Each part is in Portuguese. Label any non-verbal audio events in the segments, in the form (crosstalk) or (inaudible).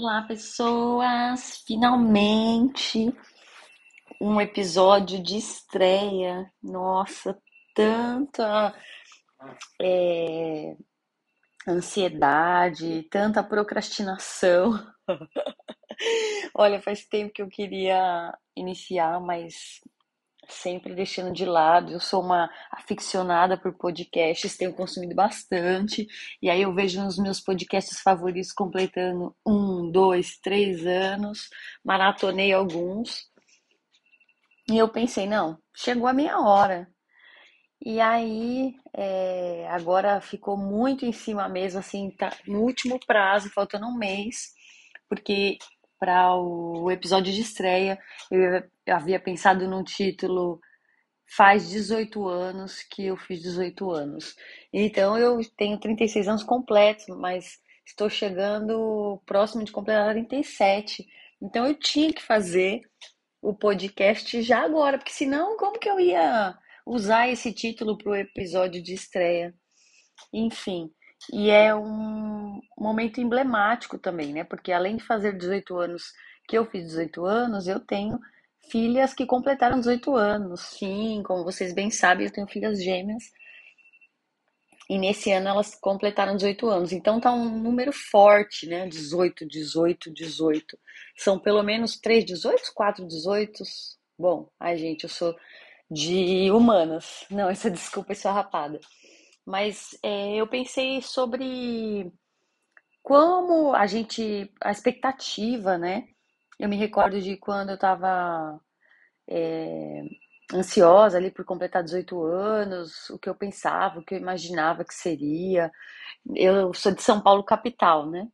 Olá, pessoas! Finalmente um episódio de estreia. Nossa, tanta é, ansiedade, tanta procrastinação. (laughs) Olha, faz tempo que eu queria iniciar, mas sempre deixando de lado. Eu sou uma aficionada por podcasts, tenho consumido bastante, e aí eu vejo os meus podcasts favoritos completando um, dois, três anos, maratonei alguns, e eu pensei, não, chegou a minha hora. E aí, é, agora ficou muito em cima mesmo, assim, tá no último prazo, faltando um mês, porque para o episódio de estreia. Eu, havia pensado num título Faz 18 anos que eu fiz 18 anos. Então eu tenho 36 anos completos, mas estou chegando próximo de completar 37. Então eu tinha que fazer o podcast já agora, porque senão como que eu ia usar esse título para o episódio de estreia? Enfim, e é um momento emblemático também, né? Porque além de fazer 18 anos, que eu fiz 18 anos, eu tenho filhas que completaram 18 anos. Sim, como vocês bem sabem, eu tenho filhas gêmeas. E nesse ano elas completaram 18 anos. Então tá um número forte, né? 18, 18, 18. São pelo menos 3 18, 4 18. Bom, ai gente, eu sou de humanas. Não, essa desculpa é só rapada. Mas é, eu pensei sobre como a gente, a expectativa, né? Eu me recordo de quando eu estava é, ansiosa ali por completar 18 anos, o que eu pensava, o que eu imaginava que seria. Eu sou de São Paulo, capital, né?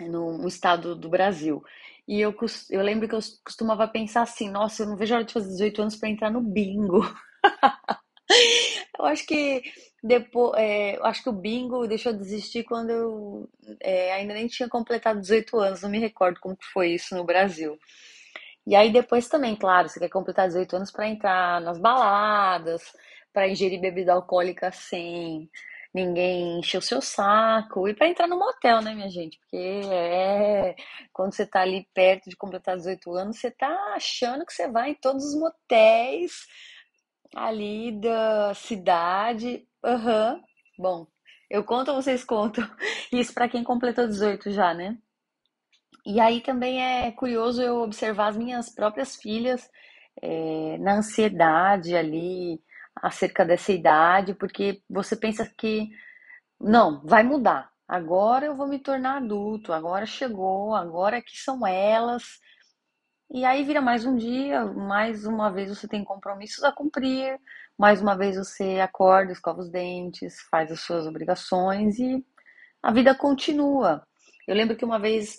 No, estado do Brasil. E eu, eu lembro que eu costumava pensar assim: nossa, eu não vejo a hora de fazer 18 anos para entrar no bingo. (laughs) eu acho que depois, é, acho que o bingo deixou de existir quando eu é, ainda nem tinha completado 18 anos, não me recordo como que foi isso no Brasil. E aí depois também, claro, você quer completar 18 anos para entrar nas baladas, para ingerir bebida alcoólica sem ninguém encher o seu saco e para entrar no motel, né, minha gente? Porque é quando você tá ali perto de completar 18 anos, você tá achando que você vai em todos os motéis ali da cidade Aham. Uhum. Bom, eu conto vocês contam? (laughs) Isso para quem completou 18 já, né? E aí também é curioso eu observar as minhas próprias filhas é, na ansiedade ali acerca dessa idade, porque você pensa que não, vai mudar. Agora eu vou me tornar adulto, agora chegou, agora que são elas. E aí vira mais um dia, mais uma vez você tem compromissos a cumprir, mais uma vez você acorda, escova os dentes, faz as suas obrigações e a vida continua. Eu lembro que uma vez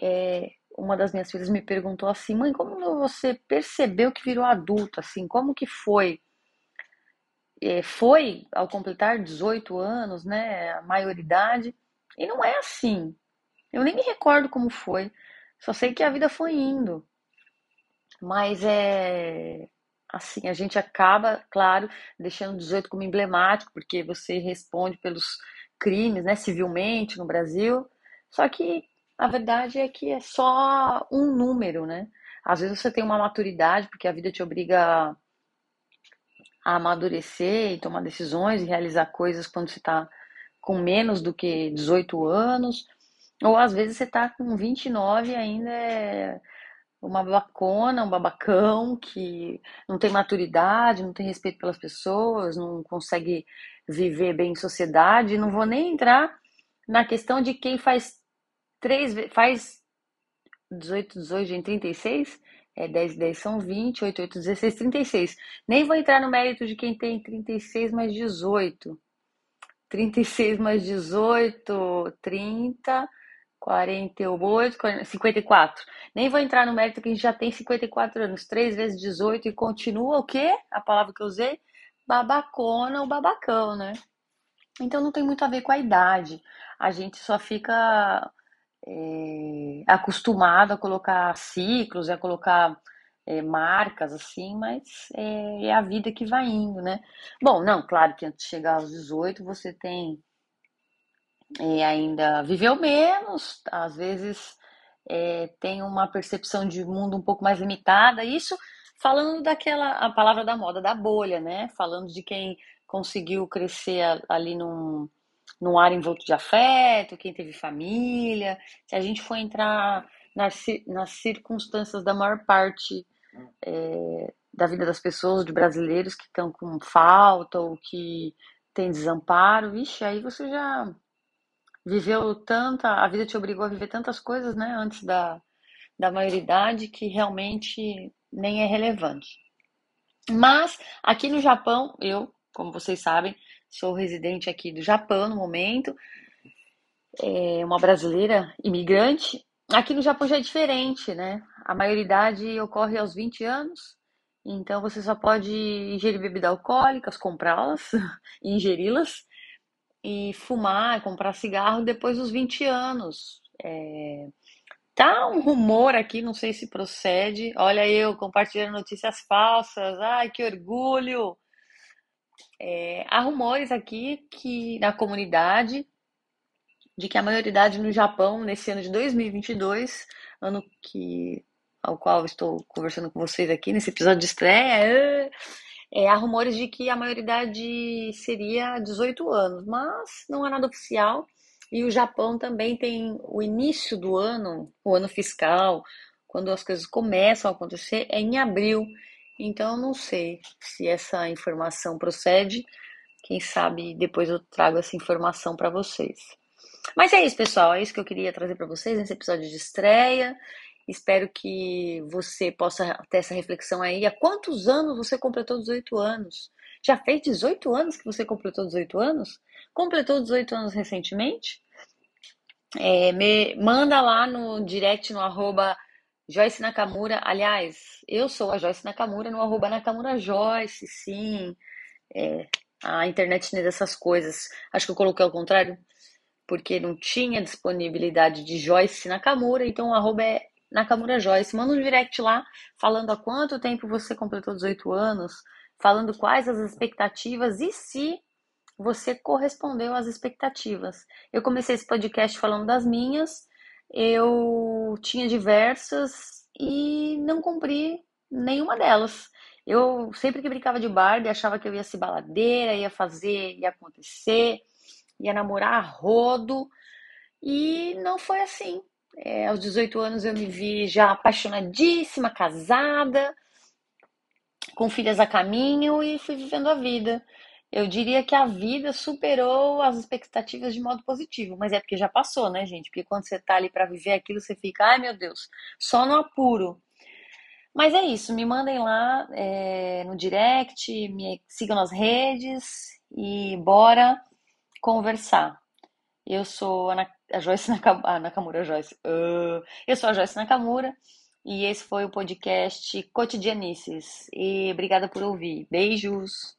é, uma das minhas filhas me perguntou assim, mãe, como você percebeu que virou adulto? Assim, como que foi? É, foi ao completar 18 anos, né, a maioridade? E não é assim. Eu nem me recordo como foi. Só sei que a vida foi indo. Mas é assim, a gente acaba, claro, deixando 18 como emblemático, porque você responde pelos crimes, né, civilmente no Brasil. Só que a verdade é que é só um número, né? Às vezes você tem uma maturidade, porque a vida te obriga a amadurecer e tomar decisões e realizar coisas quando você está com menos do que 18 anos, ou às vezes você está com 29 e ainda é uma babacona, um babacão que não tem maturidade, não tem respeito pelas pessoas, não consegue viver bem em sociedade. Não vou nem entrar na questão de quem faz três faz 18, 18, em 36, é 10, 10 são 20, 8, 8, 16, 36. Nem vou entrar no mérito de quem tem 36 mais 18. 36 mais 18, 30, 48, 54. Nem vou entrar no mérito que a gente já tem 54 anos. 3 vezes 18 e continua o quê? A palavra que eu usei? Babacona ou babacão, né? Então não tem muito a ver com a idade. A gente só fica é, acostumado a colocar ciclos, a colocar é, marcas assim, mas é, é, a vida que vai indo, né? Bom, não, claro que antes de chegar aos 18 você tem e ainda viveu menos, às vezes é, tem uma percepção de mundo um pouco mais limitada. Isso falando daquela a palavra da moda, da bolha, né? Falando de quem conseguiu crescer ali num, num ar envolto de afeto, quem teve família. Se a gente for entrar nas, nas circunstâncias da maior parte é, da vida das pessoas, de brasileiros que estão com falta ou que tem desamparo, vixe, aí você já viveu tanta, a vida te obrigou a viver tantas coisas, né, antes da, da maioridade que realmente nem é relevante. Mas aqui no Japão, eu, como vocês sabem, sou residente aqui do Japão no momento, é uma brasileira imigrante. Aqui no Japão já é diferente, né? A maioridade ocorre aos 20 anos, então você só pode ingerir bebidas alcoólicas, comprá-las e (laughs) ingeri-las e fumar, comprar cigarro depois dos 20 anos. É... Tá um rumor aqui, não sei se procede. Olha eu compartilhando notícias falsas. Ai, que orgulho! É, há rumores aqui que na comunidade de que a maioridade no Japão nesse ano de 2022, ano que ao qual estou conversando com vocês aqui nesse episódio de estreia, é, há rumores de que a maioridade seria 18 anos, mas não há nada oficial. E o Japão também tem o início do ano, o ano fiscal, quando as coisas começam a acontecer, é em abril. Então, não sei se essa informação procede. Quem sabe depois eu trago essa informação para vocês. Mas é isso, pessoal. É isso que eu queria trazer para vocês nesse episódio de estreia. Espero que você possa ter essa reflexão aí. Há quantos anos você completou 18 anos? Já fez 18 anos que você completou 18 anos? Completou 18 anos recentemente? É, me manda lá no direct no arroba Joyce Nakamura. Aliás, eu sou a Joyce Nakamura no arroba Nakamura Joyce, sim. É, a internet tem dessas coisas. Acho que eu coloquei ao contrário, porque não tinha disponibilidade de Joyce Nakamura, então o arroba é Nakamura Joyce. Manda um direct lá falando há quanto tempo você completou 18 anos, falando quais as expectativas e se você correspondeu às expectativas. Eu comecei esse podcast falando das minhas, eu tinha diversas e não cumpri nenhuma delas. Eu sempre que brincava de Barbie, achava que eu ia ser baladeira, ia fazer, ia acontecer, ia namorar a rodo, e não foi assim. É, aos 18 anos eu me vi já apaixonadíssima, casada, com filhas a caminho e fui vivendo a vida. Eu diria que a vida superou as expectativas de modo positivo, mas é porque já passou, né, gente? Porque quando você tá ali para viver aquilo, você fica, ai meu Deus, só no apuro. Mas é isso, me mandem lá é, no direct, me sigam nas redes e bora conversar. Eu sou a, a Joyce (laughs) Nakamura, Nakamura Joyce. Uh, eu sou a Joyce Nakamura e esse foi o podcast Cotidianices. E obrigada por ouvir. Beijos!